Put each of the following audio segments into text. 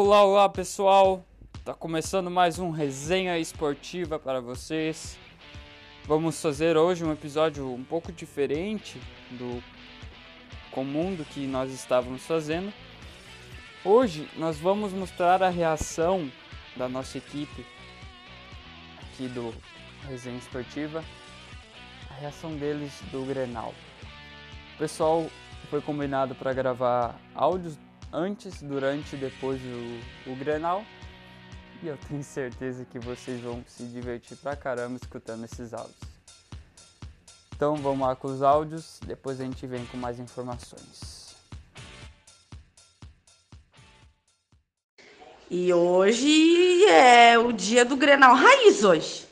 Olá, olá pessoal! Tá começando mais um resenha esportiva para vocês. Vamos fazer hoje um episódio um pouco diferente do comum do que nós estávamos fazendo. Hoje nós vamos mostrar a reação da nossa equipe aqui do Resenha Esportiva, a reação deles do Grenal. O pessoal foi combinado para gravar áudios antes, durante e depois do o Grenal. E eu tenho certeza que vocês vão se divertir pra caramba escutando esses áudios. Então vamos lá com os áudios, depois a gente vem com mais informações. E hoje é o dia do Grenal Raiz hoje.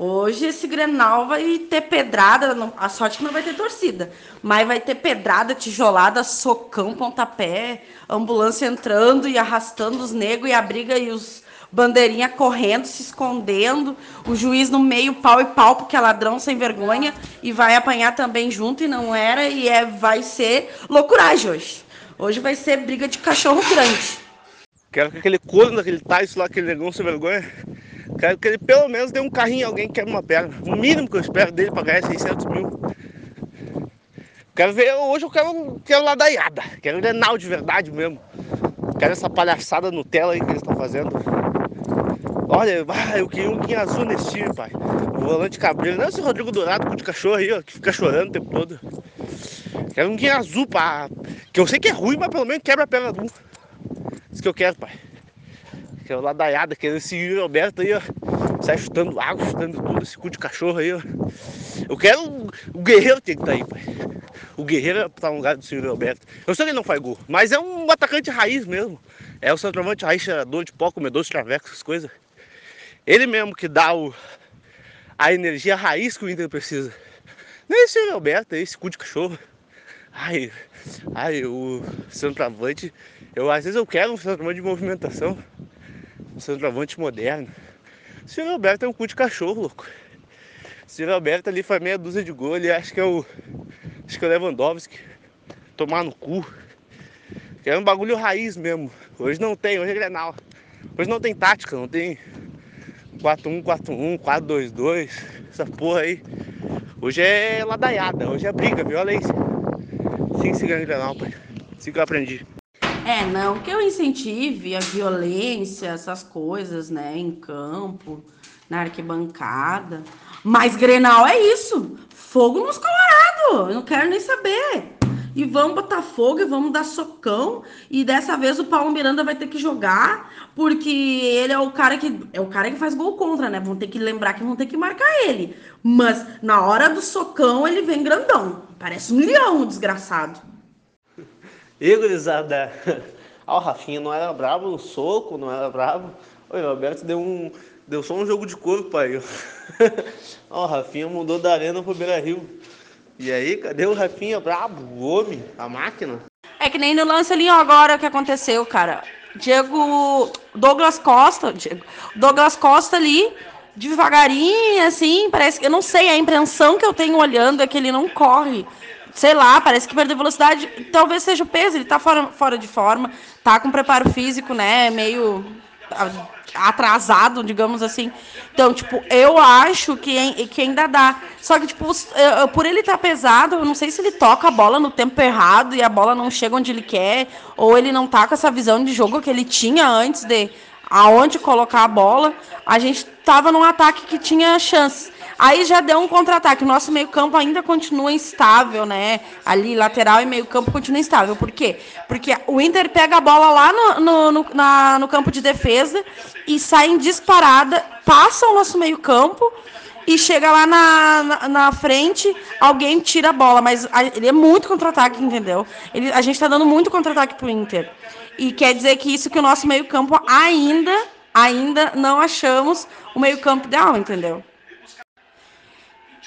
Hoje esse Grenal vai ter pedrada, a sorte que não vai ter torcida, mas vai ter pedrada, tijolada, socão, pontapé, ambulância entrando e arrastando os negros e a briga e os bandeirinha correndo, se escondendo, o juiz no meio pau e pau porque é ladrão sem vergonha e vai apanhar também junto e não era e é vai ser loucuragem hoje. Hoje vai ser briga de cachorro grande. Quero que aquele corno daquele Tyson lá, aquele negão sem vergonha, quero que ele pelo menos dê um carrinho a alguém que quebra uma perna. O mínimo que eu espero dele pra ganhar 600 mil. Quero ver, hoje eu quero, quero ladaiada, quero Grenal de verdade mesmo. Quero essa palhaçada Nutella aí que eles estão fazendo. Olha, eu queria um guinha azul nesse time, pai. O volante cabreiro. Não é esse Rodrigo Dourado com de cachorro aí, ó, que fica chorando o tempo todo. Quero um guinha azul, pá. Que eu sei que é ruim, mas pelo menos quebra a perna do. Isso que eu quero, pai. Quero ladaiada, quero esse Yuri Alberto aí, ó. Sai chutando água, chutando tudo, esse cu de cachorro aí, ó. Eu quero. O Guerreiro tem que estar tá aí, pai. O Guerreiro tá no lugar do senhor Alberto. Eu sei que ele não faz gol, mas é um atacante raiz mesmo. É o centroavante raiz, cheirador de pó, comedor de traveco, essas coisas. Ele mesmo que dá o, a energia raiz que o Inter precisa. Não é esse Alberto, é esse cu de cachorro. Ai, ai, o centroavante. Eu, às vezes eu quero um centroavante de movimentação. Um centroavante moderno. O senhor Alberto é um cu de cachorro, louco. O senhor Alberto ali faz meia dúzia de gol, ele acha que é o. Acho que é o Lewandowski. Tomar no cu. Que é um bagulho raiz mesmo. Hoje não tem, hoje é Grenal. Hoje não tem tática, não tem 4-1, 4-1, 4-2-2, essa porra aí. Hoje é ladaiada, hoje é briga, violência. Sim, se ganha Grenal, pai. Assim que eu aprendi. É, não que eu incentive a violência, essas coisas, né, em campo, na arquibancada. Mas Grenal é isso. Fogo nos colorados. Eu não quero nem saber e vamos botar fogo e vamos dar socão. E dessa vez o Paulo Miranda vai ter que jogar, porque ele é o cara que é o cara que faz gol contra, né? Vão ter que lembrar que vão ter que marcar ele. Mas na hora do socão ele vem grandão. Parece um leão, desgraçado. E ah, o Rafinha não era bravo no soco, não era bravo. Oi, o Roberto deu um deu só um jogo de corpo aí. Ó, o Rafinha mudou da arena pro Beira Rio. E aí, cadê o Rafinha brabo, o homem, a máquina? É que nem no lance ali agora o que aconteceu, cara. Diego Douglas Costa, Diego, Douglas Costa ali, devagarinho, assim, parece que eu não sei, a impressão que eu tenho olhando é que ele não corre. Sei lá, parece que perdeu velocidade. Talvez seja o peso, ele tá fora, fora de forma, tá com preparo físico, né? Meio atrasado, digamos assim. Então, tipo, eu acho que, que ainda dá. Só que, tipo, por ele estar tá pesado, eu não sei se ele toca a bola no tempo errado e a bola não chega onde ele quer, ou ele não tá com essa visão de jogo que ele tinha antes de aonde colocar a bola. A gente tava num ataque que tinha chance. Aí já deu um contra-ataque. Nosso meio-campo ainda continua instável, né? Ali, lateral e meio-campo continua instável. Por quê? Porque o Inter pega a bola lá no, no, no, na, no campo de defesa e sai em disparada, passa o nosso meio-campo e chega lá na, na, na, frente, alguém tira a bola. Mas a, ele é muito contra-ataque, entendeu? Ele, a gente está dando muito contra-ataque pro Inter. E quer dizer que isso que o nosso meio-campo ainda, ainda não achamos o meio-campo ideal, entendeu?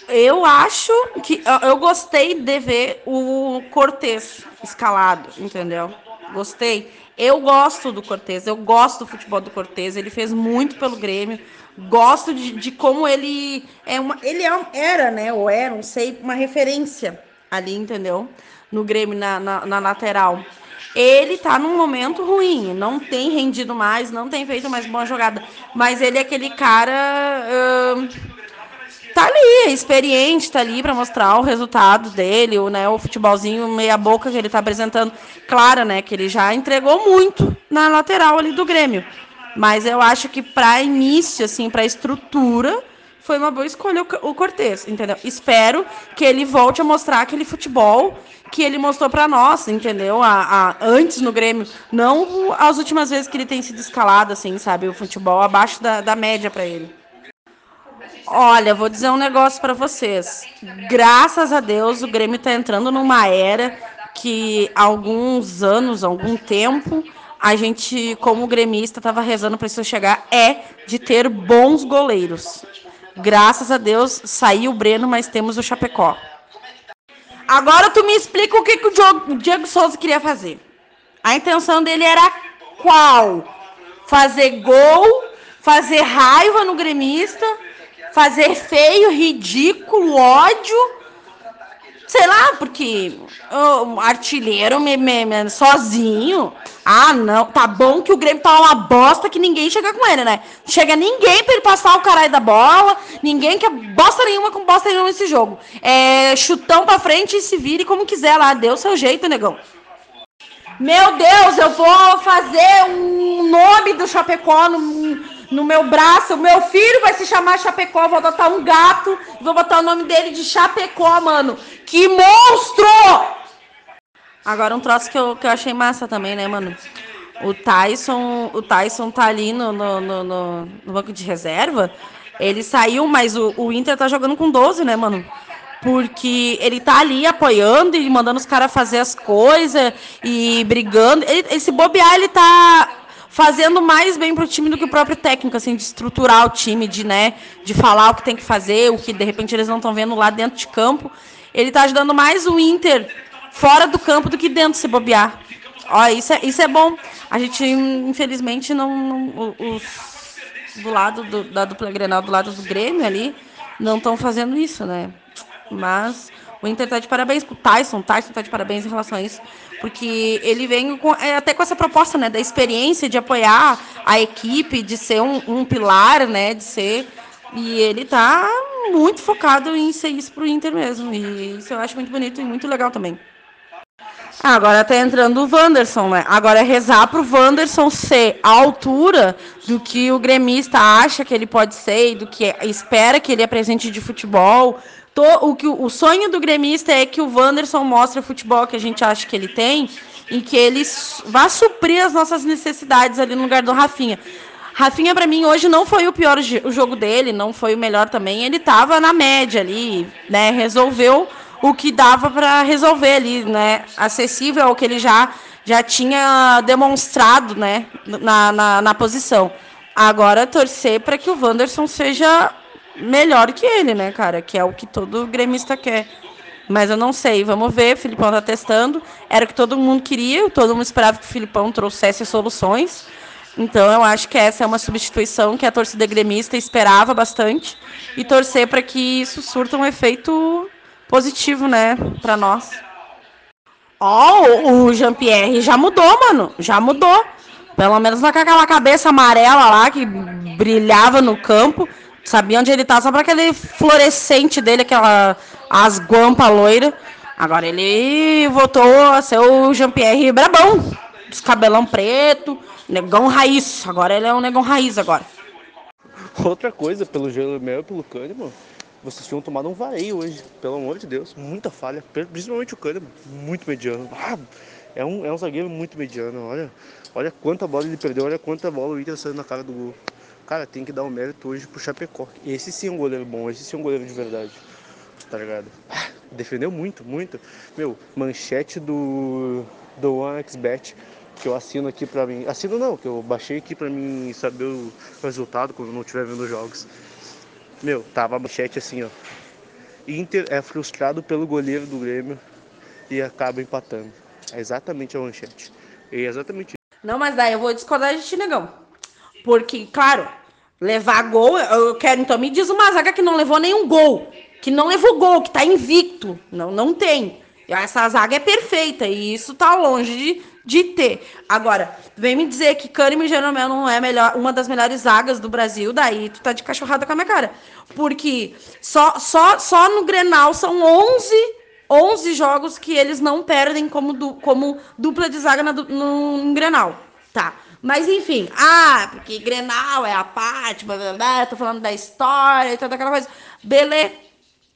Eu acho que eu gostei de ver o Cortez escalado, entendeu? Gostei. Eu gosto do Cortez, eu gosto do futebol do Cortez. Ele fez muito pelo Grêmio. Gosto de, de como ele é uma, ele é, era, né? Ou era, não sei, uma referência ali, entendeu? No Grêmio na, na, na lateral. ele tá num momento ruim, não tem rendido mais, não tem feito mais boa jogada, mas ele é aquele cara uh, tá ali, é experiente, tá ali para mostrar o resultado dele, o, né, o futebolzinho meia boca que ele tá apresentando. Claro, né, que ele já entregou muito na lateral ali do Grêmio. Mas eu acho que para início assim, para estrutura, foi uma boa escolha o Cortez, entendeu? Espero que ele volte a mostrar aquele futebol que ele mostrou para nós, entendeu? A, a, antes no Grêmio, não as últimas vezes que ele tem sido escalado, assim, sabe? O futebol abaixo da, da média para ele. Olha, vou dizer um negócio para vocês. Graças a Deus, o Grêmio está entrando numa era que alguns anos, algum tempo, a gente, como gremista, estava rezando para isso chegar, é de ter bons goleiros. Graças a Deus saiu o Breno, mas temos o Chapecó. Agora tu me explica o que, que o Diego Souza queria fazer. A intenção dele era qual? Fazer gol, fazer raiva no gremista, fazer feio, ridículo, ódio Sei lá, porque o artilheiro me, me, me, sozinho. Ah, não. Tá bom que o Grêmio tá uma bosta que ninguém chega com ele, né? chega ninguém pra ele passar o caralho da bola. Ninguém quer bosta nenhuma com bosta nenhuma nesse jogo. É chutão pra frente e se vire como quiser lá. Deu seu jeito, negão. Meu Deus, eu vou fazer um nome do Chapecó no, no meu braço. O meu filho vai se chamar Chapecó. Vou adotar um gato. Vou botar o nome dele de Chapecó, mano. Que monstro! Agora um troço que eu, que eu achei massa também, né, mano? O Tyson, o Tyson tá ali no, no, no, no banco de reserva. Ele saiu, mas o, o Inter tá jogando com 12, né, mano? porque ele tá ali apoiando e mandando os caras fazer as coisas e brigando. Ele, esse bobear, ele tá fazendo mais bem pro time do que o próprio técnico, assim, de estruturar o time, de, né, de falar o que tem que fazer, o que de repente eles não estão vendo lá dentro de campo. Ele está ajudando mais o Inter fora do campo do que dentro se bobear. Ó, isso é, isso é bom. A gente, infelizmente, não, não os, do lado do, da dupla Grenal, do lado do Grêmio ali, não estão fazendo isso, né? Mas o Inter está de parabéns com o Tyson. O Tyson está de parabéns em relação a isso porque ele vem com, é, até com essa proposta, né, da experiência de apoiar a equipe, de ser um, um pilar, né, de ser e ele tá muito focado em ser isso pro Inter mesmo. E isso eu acho muito bonito e muito legal também. Ah, agora tá entrando o Wanderson, né? Agora é rezar pro Wanderson ser a altura do que o gremista acha que ele pode ser e do que espera que ele apresente de futebol, o, que, o sonho do gremista é que o Wanderson mostre o futebol que a gente acha que ele tem e que ele vá suprir as nossas necessidades ali no lugar do Rafinha. Rafinha, para mim, hoje não foi o pior o jogo dele, não foi o melhor também. Ele estava na média ali, né? Resolveu o que dava para resolver ali, né? Acessível ao que ele já, já tinha demonstrado, né? Na, na, na posição. Agora, torcer para que o Wanderson seja melhor que ele, né, cara? Que é o que todo gremista quer. Mas eu não sei, vamos ver. O Filipão tá testando. Era o que todo mundo queria, todo mundo esperava que o Filipão trouxesse soluções. Então eu acho que essa é uma substituição que a torcida gremista esperava bastante. E torcer para que isso surta um efeito positivo, né, para nós. Ó, oh, o Jean-Pierre já mudou, mano. Já mudou. Pelo menos naquela cabeça amarela lá que brilhava no campo. Sabia onde ele tá, só para aquele fluorescente dele, aquela as guampa loira. Agora ele voltou a ser o Jean-Pierre Brabão. Os cabelão preto, negão raiz. Agora ele é um negão raiz agora. Outra coisa, pelo Jeromel e pelo Kahneman, vocês tinham tomado um vareio hoje, pelo amor de Deus. Muita falha, principalmente o Kahneman, muito mediano. Ah, é, um, é um zagueiro muito mediano, olha, olha quanta bola ele perdeu, olha quanta bola o Inter saiu na cara do gol. Cara, tem que dar o um mérito hoje pro Chapecó. Esse sim é um goleiro bom, esse sim é um goleiro de verdade. Tá ligado? Ah, defendeu muito, muito. Meu, manchete do, do OneXBet que eu assino aqui pra mim. Assino não, que eu baixei aqui pra mim saber o resultado quando não estiver vendo os jogos. Meu, tava a manchete assim, ó. Inter é frustrado pelo goleiro do Grêmio e acaba empatando. É exatamente a manchete. É exatamente Não, mas daí eu vou discordar de ti, negão. Porque, claro, Levar gol, eu quero, então me diz uma zaga que não levou nenhum gol, que não levou gol, que tá invicto. Não, não tem. Essa zaga é perfeita e isso tá longe de, de ter. Agora, vem me dizer que Kahneman e Jeromel não é melhor, uma das melhores zagas do Brasil, daí tu tá de cachorrada com a minha cara. Porque só, só, só no Grenal são 11, 11 jogos que eles não perdem como, du, como dupla de zaga na, no, no Grenal. Tá. Mas enfim, ah, porque Grenal é a parte, blá, blá, blá, tô falando da história e toda aquela coisa. Beleza.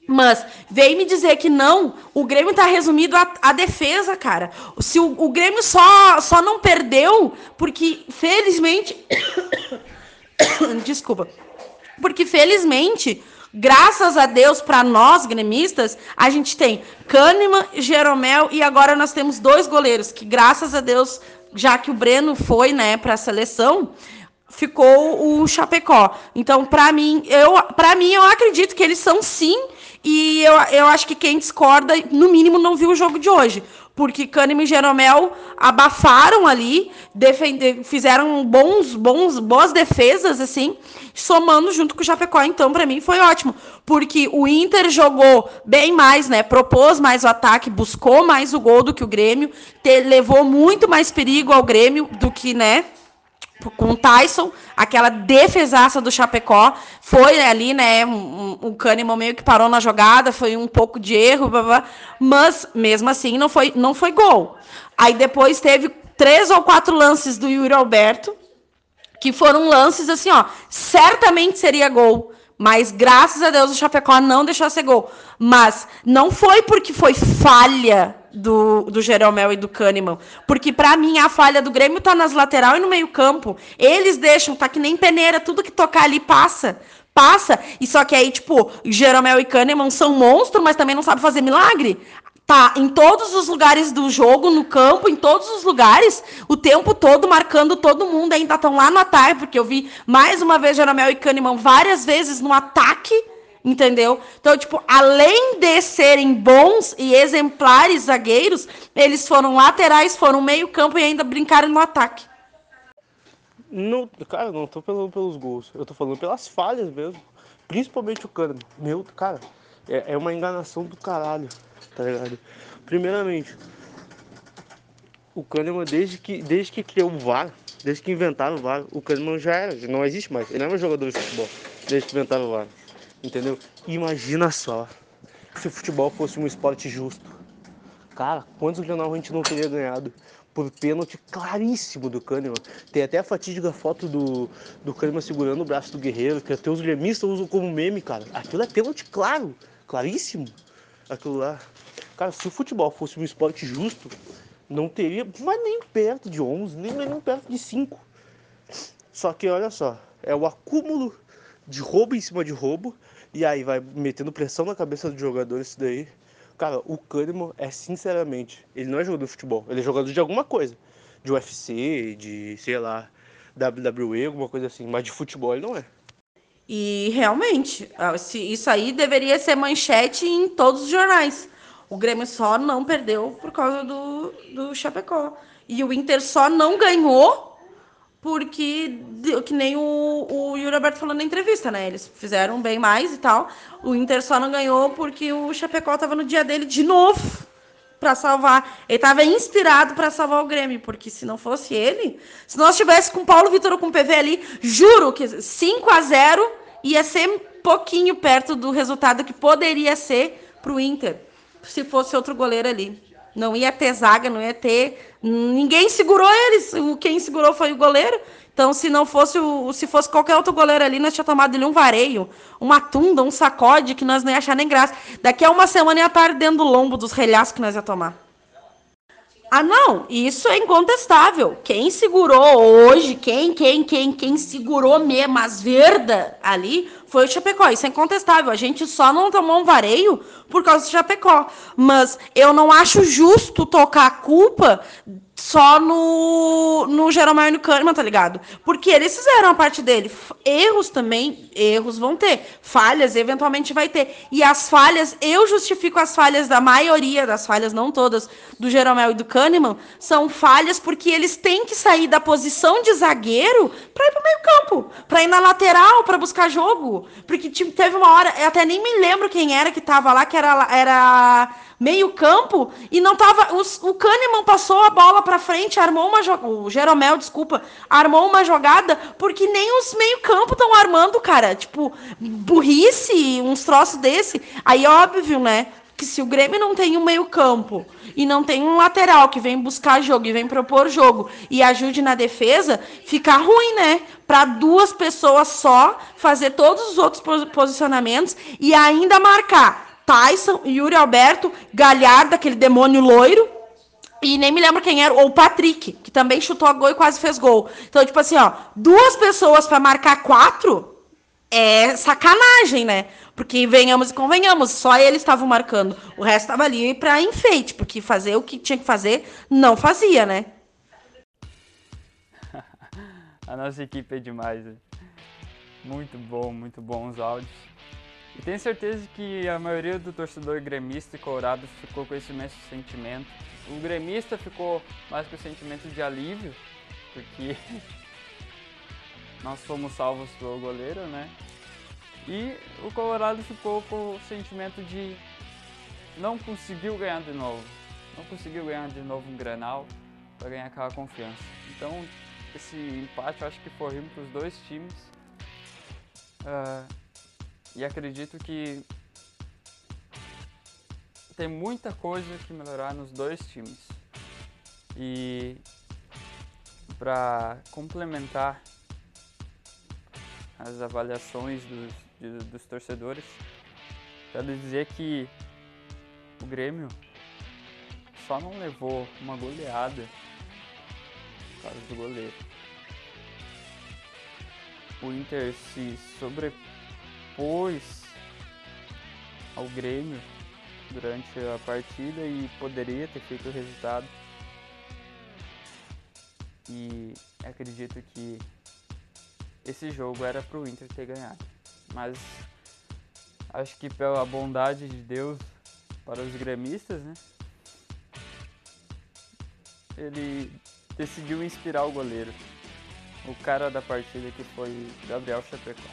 Mas vem me dizer que não, o Grêmio está resumido à, defesa, cara. Se o, o, Grêmio só, só não perdeu porque, felizmente. Desculpa. Porque, felizmente, graças a Deus, para nós gremistas, a gente tem Kahneman, Jeromel e agora nós temos dois goleiros que, graças a Deus, já que o Breno foi né, para a seleção, ficou o Chapecó. Então, para mim, eu, para mim, eu acredito que eles são sim e eu, eu acho que quem discorda, no mínimo, não viu o jogo de hoje. Porque Kahneman e Jeromel abafaram ali, defender, fizeram bons, bons, boas defesas, assim, somando junto com o Chapecó. Então, para mim, foi ótimo. Porque o Inter jogou bem mais, né? Propôs mais o ataque, buscou mais o gol do que o Grêmio, te, levou muito mais perigo ao Grêmio do que, né? com o Tyson, aquela defesaça do Chapecó, foi ali, né, um, um, Kahneman meio que parou na jogada, foi um pouco de erro, blá, blá, mas mesmo assim não foi, não foi gol. Aí depois teve três ou quatro lances do Yuri Alberto, que foram lances assim, ó, certamente seria gol, mas graças a Deus o Chapecó não deixou ser gol. Mas não foi porque foi falha do, do Jeromel e do Kahneman. Porque, para mim, a falha do Grêmio tá nas lateral e no meio-campo. Eles deixam, tá que nem peneira, tudo que tocar ali passa. Passa. E só que aí, tipo, Jeromel e Kahneman são monstros, mas também não sabem fazer milagre. Tá em todos os lugares do jogo, no campo, em todos os lugares, o tempo todo marcando todo mundo. Ainda estão lá no ataque, porque eu vi mais uma vez Jeromel e Kahneman várias vezes no ataque Entendeu? Então, tipo, além de serem bons e exemplares zagueiros, eles foram laterais, foram meio-campo e ainda brincaram no ataque. Não, cara, não tô pelo, pelos gols. Eu tô falando pelas falhas mesmo. Principalmente o Kahneman. Meu, cara, é, é uma enganação do caralho, tá ligado? Primeiramente, o Kahneman, desde que, desde que criou o VAR, desde que inventaram o VAR, o Kahneman já era, não existe mais. Ele não é um jogador de futebol, desde que inventaram o VAR. Entendeu? Imagina só se o futebol fosse um esporte justo. Cara, quantos jornal a gente não teria ganhado por pênalti claríssimo do Kahneman. Tem até a fatídica foto do, do Kahneman segurando o braço do Guerreiro, que até os gremistas usam como meme, cara. Aquilo é pênalti claro, claríssimo. Aquilo lá. Cara, se o futebol fosse um esporte justo, não teria, mas nem perto de 11, nem, nem perto de 5. Só que olha só, é o acúmulo de roubo em cima de roubo e aí vai metendo pressão na cabeça do jogador isso daí. Cara, o Kahneman é sinceramente, ele não é jogador de futebol, ele é jogador de alguma coisa. De UFC, de, sei lá, WWE, alguma coisa assim, mas de futebol ele não é. E realmente, ah, isso aí deveria ser manchete em todos os jornais. O Grêmio só não perdeu por causa do, do Chapecó. E o Inter só não ganhou porque, que nem o, o Yuri Alberto falou na entrevista, né? Eles fizeram bem mais e tal. O Inter só não ganhou porque o Chapecó estava no dia dele de novo para salvar. Ele estava inspirado para salvar o Grêmio, porque se não fosse ele, se nós tivesse com Paulo Vitor ou com o PV ali, juro que 5 a 0 ia ser pouquinho perto do resultado que poderia ser para o Inter, se fosse outro goleiro ali. Não ia ter zaga, não ia ter. Ninguém segurou eles. Quem segurou foi o goleiro. Então, se não fosse o, se fosse qualquer outro goleiro ali, nós tínhamos tomado ali um vareio, uma tunda, um sacode que nós não ia achar nem graça. Daqui a uma semana ia estar dentro do lombo dos relhaços que nós ia tomar. Ah, não, isso é incontestável. Quem segurou hoje, quem, quem, quem, quem segurou mesmo as verdas ali foi o Chapecó. Isso é incontestável. A gente só não tomou um vareio por causa do Chapecó. Mas eu não acho justo tocar a culpa só no, no Jeromel no Kahneman, tá ligado? Porque eles fizeram a parte dele. Erros também, erros vão ter. Falhas, eventualmente vai ter. E as falhas, eu justifico as falhas da maioria das falhas, não todas, do Jeromel e do Kahneman são falhas porque eles têm que sair da posição de zagueiro para ir para o meio campo, para ir na lateral, para buscar jogo. Porque tipo, teve uma hora, eu até nem me lembro quem era que estava lá, que era, era meio campo e não tava. Os, o Kahneman passou a bola para frente, armou uma jogada. O Jeromel, desculpa, armou uma jogada porque nem os meio campo estão armando, cara. Tipo, burrice, uns troços desse. Aí, óbvio, né? Que se o Grêmio não tem um meio campo e não tem um lateral que vem buscar jogo e vem propor jogo e ajude na defesa, fica ruim, né? Para duas pessoas só fazer todos os outros posicionamentos e ainda marcar Tyson, Yuri Alberto, Galhardo, aquele demônio loiro. E nem me lembro quem era, ou o Patrick, que também chutou a gol e quase fez gol. Então, tipo assim, ó, duas pessoas para marcar quatro é sacanagem, né? Porque venhamos e convenhamos, só eles estavam marcando. O resto estava ali para enfeite, porque fazer o que tinha que fazer não fazia, né? a nossa equipe é demais. Né? Muito bom, muito bom os áudios. E tenho certeza que a maioria do torcedor gremista e colorado ficou com esse mesmo sentimento. O gremista ficou mais com o sentimento de alívio, porque nós fomos salvos pelo goleiro, né? E o Colorado ficou com o sentimento de não conseguiu ganhar de novo. Não conseguiu ganhar de novo um Granal para ganhar aquela confiança. Então, esse empate eu acho que foi ruim para os dois times. Uh, e acredito que tem muita coisa que melhorar nos dois times. E para complementar as avaliações dos, de, dos torcedores, quero dizer que o Grêmio só não levou uma goleada por causa do goleiro. O Inter se sobrepôs ao Grêmio durante a partida e poderia ter feito o resultado. E acredito que esse jogo era para o Inter ter ganhado. Mas acho que pela bondade de Deus para os gremistas, né? Ele decidiu inspirar o goleiro. O cara da partida que foi Gabriel Chapecó.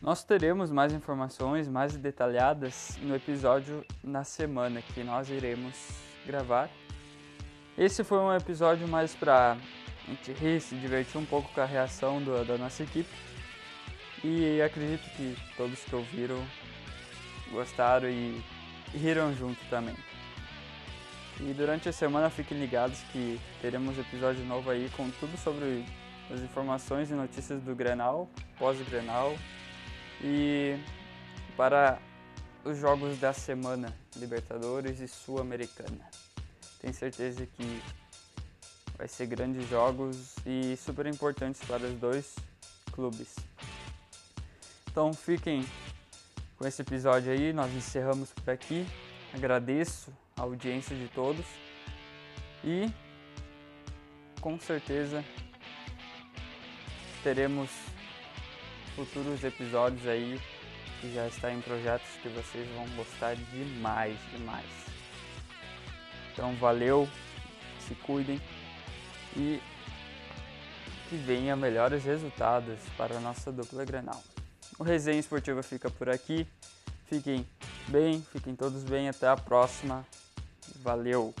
Nós teremos mais informações mais detalhadas no episódio na semana que nós iremos gravar. Esse foi um episódio mais para a gente rir, se divertir um pouco com a reação do, da nossa equipe. E acredito que todos que ouviram gostaram e, riram junto também. E durante a semana fiquem ligados que teremos episódio novo aí com tudo sobre as informações e notícias do Grenal, pós-Grenal, e para os jogos da semana, Libertadores e Sul-Americana. Tenho certeza que vai ser grandes jogos e super importantes para os dois clubes. Então fiquem com esse episódio aí, nós encerramos por aqui. Agradeço a audiência de todos e com certeza teremos futuros episódios aí que já está em projetos que vocês vão gostar demais, demais. Então valeu, se cuidem e que venha melhores resultados para a nossa dupla Grenal. O Resenha Esportiva fica por aqui. Fiquem bem, fiquem todos bem, até a próxima. Valeu!